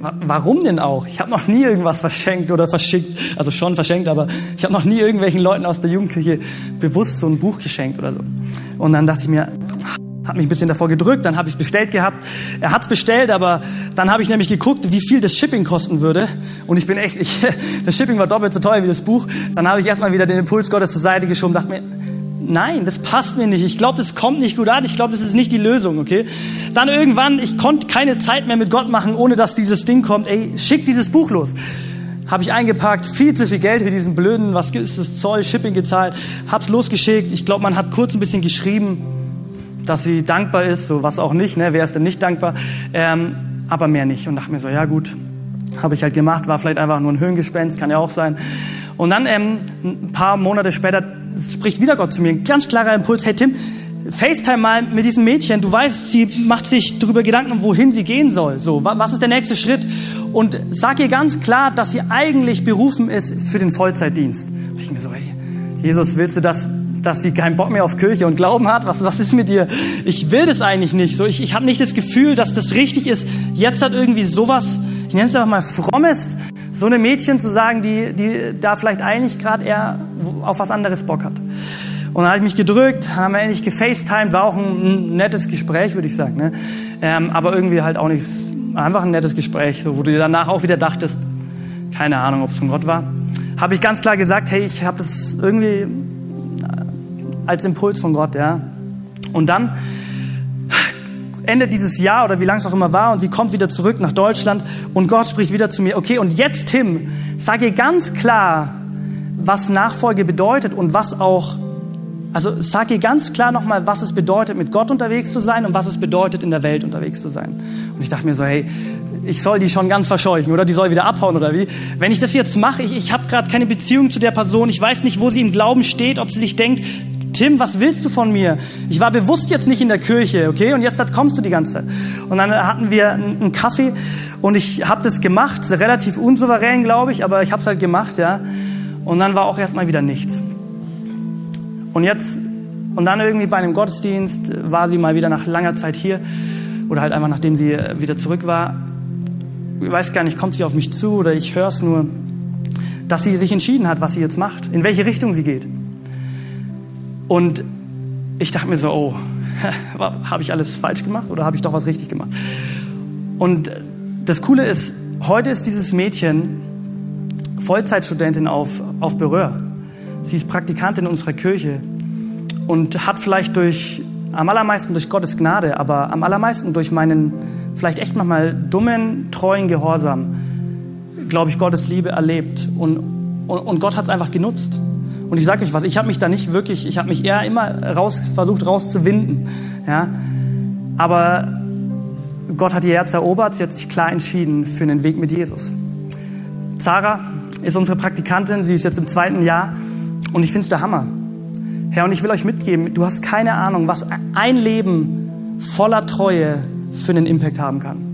warum denn auch? Ich habe noch nie irgendwas verschenkt oder verschickt, also schon verschenkt, aber ich habe noch nie irgendwelchen Leuten aus der Jugendkirche bewusst so ein Buch geschenkt oder so. Und dann dachte ich mir, habe mich ein bisschen davor gedrückt, dann habe ich es bestellt gehabt. Er hat es bestellt, aber dann habe ich nämlich geguckt, wie viel das Shipping kosten würde. Und ich bin echt, ich, das Shipping war doppelt so teuer wie das Buch. Dann habe ich erstmal wieder den Impuls Gottes zur Seite geschoben, dachte mir, nein, das passt mir nicht. Ich glaube, das kommt nicht gut an. Ich glaube, das ist nicht die Lösung, okay? Dann irgendwann, ich konnte keine Zeit mehr mit Gott machen, ohne dass dieses Ding kommt. Ey, schick dieses Buch los. Habe ich eingepackt, viel zu viel Geld für diesen blöden, was ist das Zoll, Shipping gezahlt, hab's losgeschickt. Ich glaube, man hat kurz ein bisschen geschrieben dass sie dankbar ist, so was auch nicht, ne? wer ist denn nicht dankbar, ähm, aber mehr nicht. Und dachte mir so, ja gut, habe ich halt gemacht, war vielleicht einfach nur ein Höhengespenst, kann ja auch sein. Und dann ähm, ein paar Monate später spricht wieder Gott zu mir, ein ganz klarer Impuls, hey Tim, FaceTime mal mit diesem Mädchen. Du weißt, sie macht sich darüber Gedanken, wohin sie gehen soll. So, was ist der nächste Schritt? Und sag ihr ganz klar, dass sie eigentlich berufen ist für den Vollzeitdienst. Und ich mir so, hey, Jesus, willst du das dass sie keinen Bock mehr auf Kirche und Glauben hat. Was, was ist mit dir? Ich will das eigentlich nicht. So, ich, ich habe nicht das Gefühl, dass das richtig ist. Jetzt hat irgendwie sowas, ich nenne es einfach mal frommes, so eine Mädchen zu sagen, die, die da vielleicht eigentlich gerade eher auf was anderes Bock hat. Und dann habe ich mich gedrückt, haben wir endlich gefacetimed, war auch ein, nettes Gespräch, würde ich sagen. Ne? Ähm, aber irgendwie halt auch nichts, einfach ein nettes Gespräch, so, wo du dir danach auch wieder dachtest, keine Ahnung, ob es von Gott war. Habe ich ganz klar gesagt, hey, ich habe das irgendwie als Impuls von Gott, ja. Und dann endet dieses Jahr oder wie lang es auch immer war und sie kommt wieder zurück nach Deutschland und Gott spricht wieder zu mir, okay, und jetzt Tim, sag ihr ganz klar, was Nachfolge bedeutet und was auch, also sag ihr ganz klar nochmal, was es bedeutet, mit Gott unterwegs zu sein und was es bedeutet, in der Welt unterwegs zu sein. Und ich dachte mir so, hey, ich soll die schon ganz verscheuchen oder die soll wieder abhauen oder wie. Wenn ich das jetzt mache, ich, ich habe gerade keine Beziehung zu der Person, ich weiß nicht, wo sie im Glauben steht, ob sie sich denkt, Tim, was willst du von mir? Ich war bewusst jetzt nicht in der Kirche, okay? Und jetzt kommst du die ganze Zeit. Und dann hatten wir einen Kaffee und ich habe das gemacht, relativ unsouverän, glaube ich, aber ich habe es halt gemacht, ja. Und dann war auch erstmal wieder nichts. Und jetzt, und dann irgendwie bei einem Gottesdienst war sie mal wieder nach langer Zeit hier oder halt einfach nachdem sie wieder zurück war. Ich weiß gar nicht, kommt sie auf mich zu oder ich höre es nur, dass sie sich entschieden hat, was sie jetzt macht, in welche Richtung sie geht. Und ich dachte mir so, oh, habe ich alles falsch gemacht oder habe ich doch was richtig gemacht? Und das Coole ist, heute ist dieses Mädchen Vollzeitstudentin auf, auf Berühr. Sie ist Praktikantin in unserer Kirche und hat vielleicht durch, am allermeisten durch Gottes Gnade, aber am allermeisten durch meinen vielleicht echt manchmal dummen, treuen Gehorsam, glaube ich, Gottes Liebe erlebt. Und, und, und Gott hat es einfach genutzt. Und ich sage euch was, ich habe mich da nicht wirklich, ich habe mich eher immer raus, versucht rauszuwinden. Ja? Aber Gott hat ihr Herz erobert, sie hat sich klar entschieden für einen Weg mit Jesus. Zara ist unsere Praktikantin, sie ist jetzt im zweiten Jahr und ich finde es der Hammer. Herr, und ich will euch mitgeben, du hast keine Ahnung, was ein Leben voller Treue für einen Impact haben kann.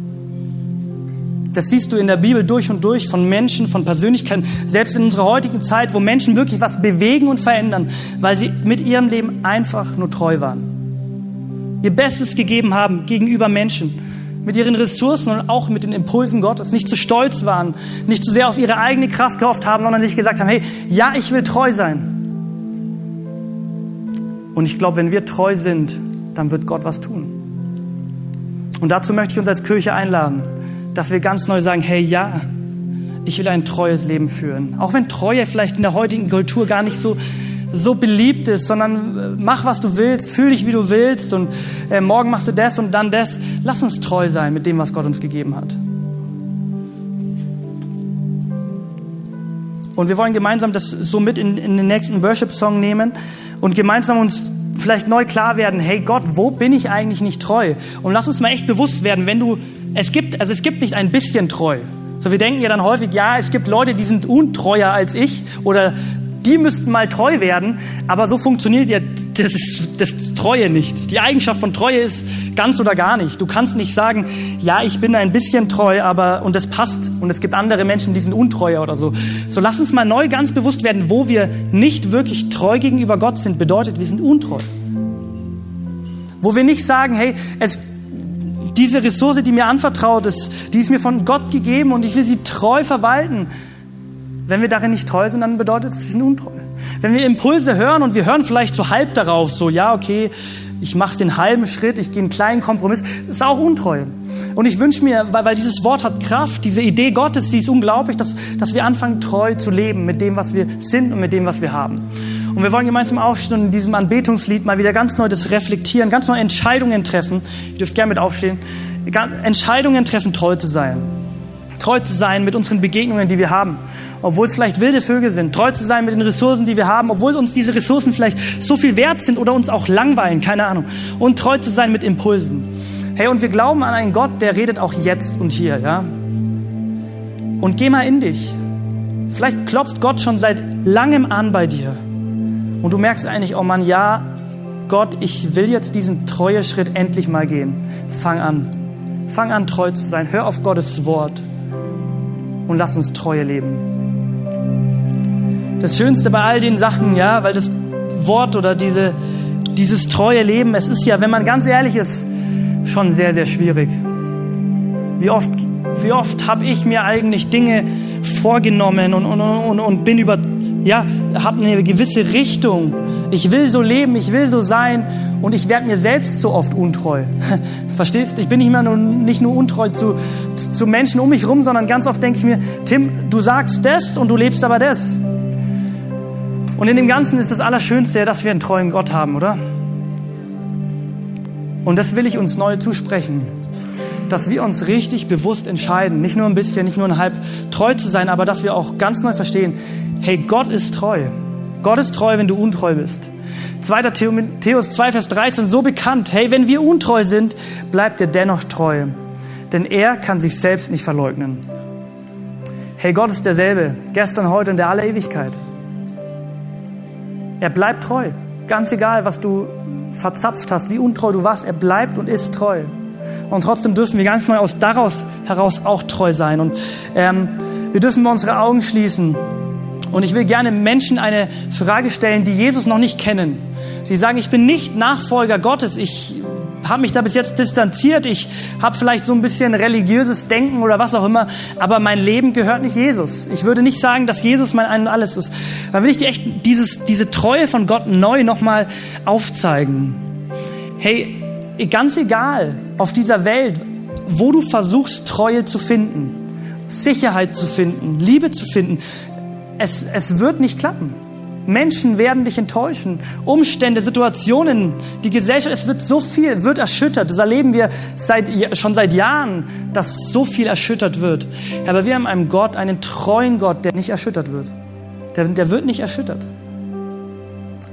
Das siehst du in der Bibel durch und durch von Menschen, von Persönlichkeiten, selbst in unserer heutigen Zeit, wo Menschen wirklich was bewegen und verändern, weil sie mit ihrem Leben einfach nur treu waren. Ihr Bestes gegeben haben gegenüber Menschen, mit ihren Ressourcen und auch mit den Impulsen Gottes, nicht zu stolz waren, nicht zu sehr auf ihre eigene Kraft gehofft haben, sondern sich gesagt haben, hey, ja, ich will treu sein. Und ich glaube, wenn wir treu sind, dann wird Gott was tun. Und dazu möchte ich uns als Kirche einladen dass wir ganz neu sagen, hey ja, ich will ein treues Leben führen. Auch wenn Treue vielleicht in der heutigen Kultur gar nicht so, so beliebt ist, sondern äh, mach, was du willst, fühl dich, wie du willst und äh, morgen machst du das und dann das. Lass uns treu sein mit dem, was Gott uns gegeben hat. Und wir wollen gemeinsam das so mit in, in den nächsten Worship-Song nehmen und gemeinsam uns vielleicht neu klar werden, hey Gott, wo bin ich eigentlich nicht treu? Und lass uns mal echt bewusst werden, wenn du, es gibt, also es gibt nicht ein bisschen treu. So, wir denken ja dann häufig, ja, es gibt Leute, die sind untreuer als ich oder die müssten mal treu werden, aber so funktioniert ja das, das Treue nicht. Die Eigenschaft von Treue ist ganz oder gar nicht. Du kannst nicht sagen, ja, ich bin ein bisschen treu, aber und das passt und es gibt andere Menschen, die sind untreuer oder so. So lass uns mal neu ganz bewusst werden, wo wir nicht wirklich treu gegenüber Gott sind, bedeutet, wir sind untreu. Wo wir nicht sagen, hey, es diese Ressource, die mir anvertraut ist, die ist mir von Gott gegeben und ich will sie treu verwalten. Wenn wir darin nicht treu sind, dann bedeutet es, wir sind untreu. Wenn wir Impulse hören und wir hören vielleicht so halb darauf, so ja, okay, ich mache den halben Schritt, ich gehe einen kleinen Kompromiss, ist auch untreu. Und ich wünsche mir, weil, weil dieses Wort hat Kraft, diese Idee Gottes, die ist unglaublich, dass, dass wir anfangen, treu zu leben mit dem, was wir sind und mit dem, was wir haben. Und wir wollen gemeinsam aufstehen und in diesem Anbetungslied mal wieder ganz neu das reflektieren, ganz neu Entscheidungen treffen. Ihr dürft gerne mit aufstehen. Entscheidungen treffen, treu zu sein treu zu sein mit unseren Begegnungen, die wir haben. Obwohl es vielleicht wilde Vögel sind, treu zu sein mit den Ressourcen, die wir haben, obwohl uns diese Ressourcen vielleicht so viel wert sind oder uns auch langweilen, keine Ahnung. Und treu zu sein mit Impulsen. Hey, und wir glauben an einen Gott, der redet auch jetzt und hier, ja? Und geh mal in dich. Vielleicht klopft Gott schon seit langem an bei dir. Und du merkst eigentlich, oh Mann, ja, Gott, ich will jetzt diesen treue Schritt endlich mal gehen. Fang an. Fang an, treu zu sein. Hör auf Gottes Wort und lass uns Treue leben. Das Schönste bei all den Sachen, ja, weil das Wort oder diese, dieses treue Leben, es ist ja, wenn man ganz ehrlich ist, schon sehr, sehr schwierig. Wie oft, wie oft habe ich mir eigentlich Dinge vorgenommen und, und, und, und bin über, ja, habe eine gewisse Richtung. Ich will so leben, ich will so sein und ich werde mir selbst so oft untreu. Verstehst? Ich bin nicht, mehr nur, nicht nur untreu zu, zu Menschen um mich herum, sondern ganz oft denke ich mir, Tim, du sagst das und du lebst aber das. Und in dem Ganzen ist das Allerschönste, dass wir einen treuen Gott haben, oder? Und das will ich uns neu zusprechen. Dass wir uns richtig bewusst entscheiden, nicht nur ein bisschen, nicht nur ein halb treu zu sein, aber dass wir auch ganz neu verstehen, hey, Gott ist treu. Gott ist treu, wenn du untreu bist. 2. Timotheus 2, Vers 13, so bekannt, hey, wenn wir untreu sind, bleibt er dennoch treu, denn er kann sich selbst nicht verleugnen. Hey, Gott ist derselbe, gestern, heute und der aller Ewigkeit. Er bleibt treu, ganz egal, was du verzapft hast, wie untreu du warst, er bleibt und ist treu. Und trotzdem dürfen wir ganz neu aus daraus heraus auch treu sein. Und ähm, wir dürfen unsere Augen schließen und ich will gerne Menschen eine Frage stellen, die Jesus noch nicht kennen. Die sagen, ich bin nicht Nachfolger Gottes, ich habe mich da bis jetzt distanziert, ich habe vielleicht so ein bisschen religiöses Denken oder was auch immer, aber mein Leben gehört nicht Jesus. Ich würde nicht sagen, dass Jesus mein Ein und Alles ist. Dann will ich dir echt dieses, diese Treue von Gott neu nochmal aufzeigen. Hey, ganz egal auf dieser Welt, wo du versuchst, Treue zu finden, Sicherheit zu finden, Liebe zu finden, es, es wird nicht klappen. Menschen werden dich enttäuschen. Umstände, Situationen, die Gesellschaft, es wird so viel, wird erschüttert. Das erleben wir seit, schon seit Jahren, dass so viel erschüttert wird. Aber wir haben einen Gott, einen treuen Gott, der nicht erschüttert wird. Der, der wird nicht erschüttert.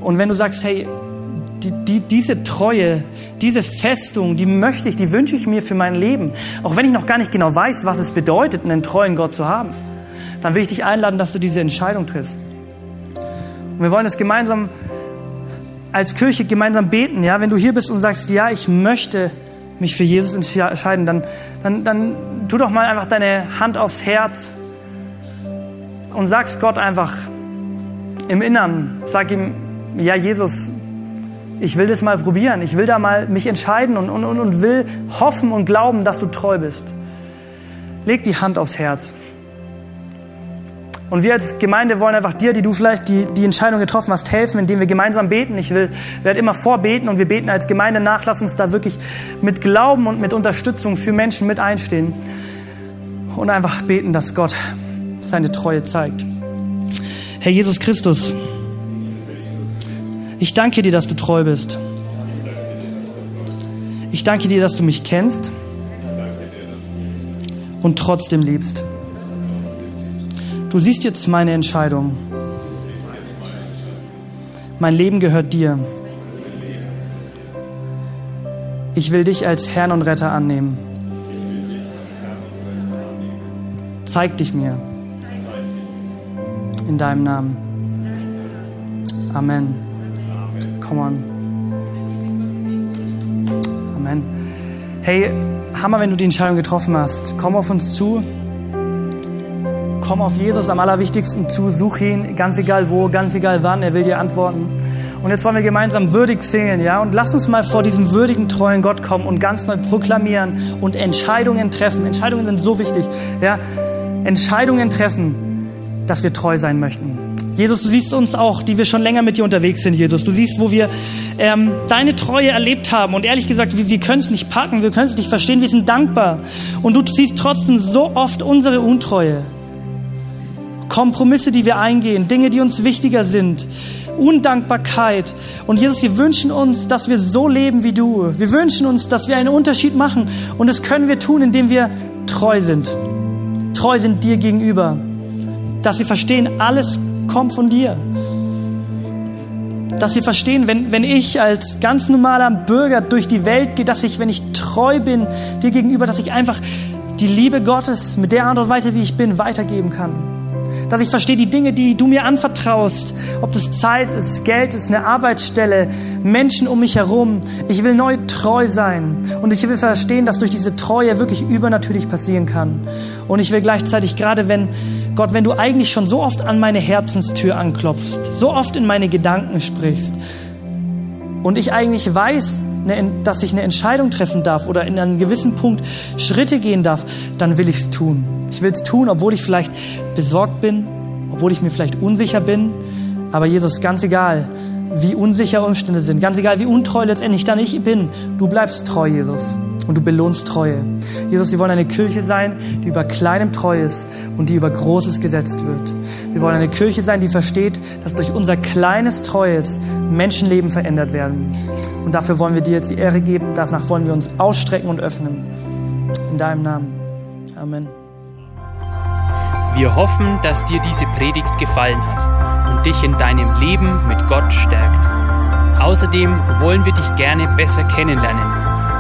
Und wenn du sagst, hey, die, die, diese Treue, diese Festung, die möchte ich, die wünsche ich mir für mein Leben. Auch wenn ich noch gar nicht genau weiß, was es bedeutet, einen treuen Gott zu haben dann will ich dich einladen, dass du diese Entscheidung triffst. Und wir wollen es gemeinsam als Kirche gemeinsam beten. Ja, wenn du hier bist und sagst, ja, ich möchte mich für Jesus entscheiden, dann, dann, dann tu doch mal einfach deine Hand aufs Herz und sagst Gott einfach im Innern, sag ihm, ja, Jesus, ich will das mal probieren, ich will da mal mich entscheiden und, und, und will hoffen und glauben, dass du treu bist. Leg die Hand aufs Herz. Und wir als Gemeinde wollen einfach dir, die du vielleicht die, die Entscheidung getroffen hast, helfen, indem wir gemeinsam beten. Ich will, werde immer vorbeten und wir beten als Gemeinde nach. Lass uns da wirklich mit Glauben und mit Unterstützung für Menschen mit einstehen und einfach beten, dass Gott seine Treue zeigt. Herr Jesus Christus, Ich danke dir, dass du treu bist. Ich danke dir, dass du mich kennst und trotzdem liebst. Du siehst jetzt meine Entscheidung. Mein Leben gehört dir. Ich will dich als Herrn und Retter annehmen. Zeig dich mir. In deinem Namen. Amen. Come on. Amen. Hey, Hammer, wenn du die Entscheidung getroffen hast. Komm auf uns zu. Komm auf Jesus am allerwichtigsten zu. Such ihn, ganz egal wo, ganz egal wann. Er will dir antworten. Und jetzt wollen wir gemeinsam würdig singen, ja? Und lass uns mal vor diesem würdigen, treuen Gott kommen und ganz neu proklamieren und Entscheidungen treffen. Entscheidungen sind so wichtig, ja? Entscheidungen treffen, dass wir treu sein möchten. Jesus, du siehst uns auch, die wir schon länger mit dir unterwegs sind, Jesus. Du siehst, wo wir ähm, deine Treue erlebt haben. Und ehrlich gesagt, wir, wir können es nicht packen, wir können es nicht verstehen, wir sind dankbar. Und du siehst trotzdem so oft unsere Untreue. Kompromisse, die wir eingehen, Dinge, die uns wichtiger sind, Undankbarkeit. Und Jesus, wir wünschen uns, dass wir so leben wie du. Wir wünschen uns, dass wir einen Unterschied machen. Und das können wir tun, indem wir treu sind. Treu sind dir gegenüber. Dass wir verstehen, alles kommt von dir. Dass wir verstehen, wenn, wenn ich als ganz normaler Bürger durch die Welt gehe, dass ich, wenn ich treu bin dir gegenüber, dass ich einfach die Liebe Gottes mit der Art und Weise, wie ich bin, weitergeben kann dass ich verstehe die Dinge, die du mir anvertraust, ob das Zeit ist, Geld ist, eine Arbeitsstelle, Menschen um mich herum. Ich will neu treu sein und ich will verstehen, dass durch diese Treue wirklich übernatürlich passieren kann. Und ich will gleichzeitig, gerade wenn, Gott, wenn du eigentlich schon so oft an meine Herzenstür anklopfst, so oft in meine Gedanken sprichst und ich eigentlich weiß, dass ich eine Entscheidung treffen darf oder in einem gewissen Punkt Schritte gehen darf, dann will ich es tun. Ich will es tun, obwohl ich vielleicht besorgt bin, obwohl ich mir vielleicht unsicher bin. Aber Jesus, ganz egal, wie unsicher Umstände sind, ganz egal, wie untreu letztendlich dann ich bin, du bleibst treu, Jesus. Und du belohnst Treue. Jesus, wir wollen eine Kirche sein, die über Kleinem treu ist und die über Großes gesetzt wird. Wir wollen eine Kirche sein, die versteht, dass durch unser kleines Treues Menschenleben verändert werden. Und dafür wollen wir dir jetzt die Ehre geben. Danach wollen wir uns ausstrecken und öffnen. In deinem Namen. Amen. Wir hoffen, dass dir diese Predigt gefallen hat und dich in deinem Leben mit Gott stärkt. Außerdem wollen wir dich gerne besser kennenlernen.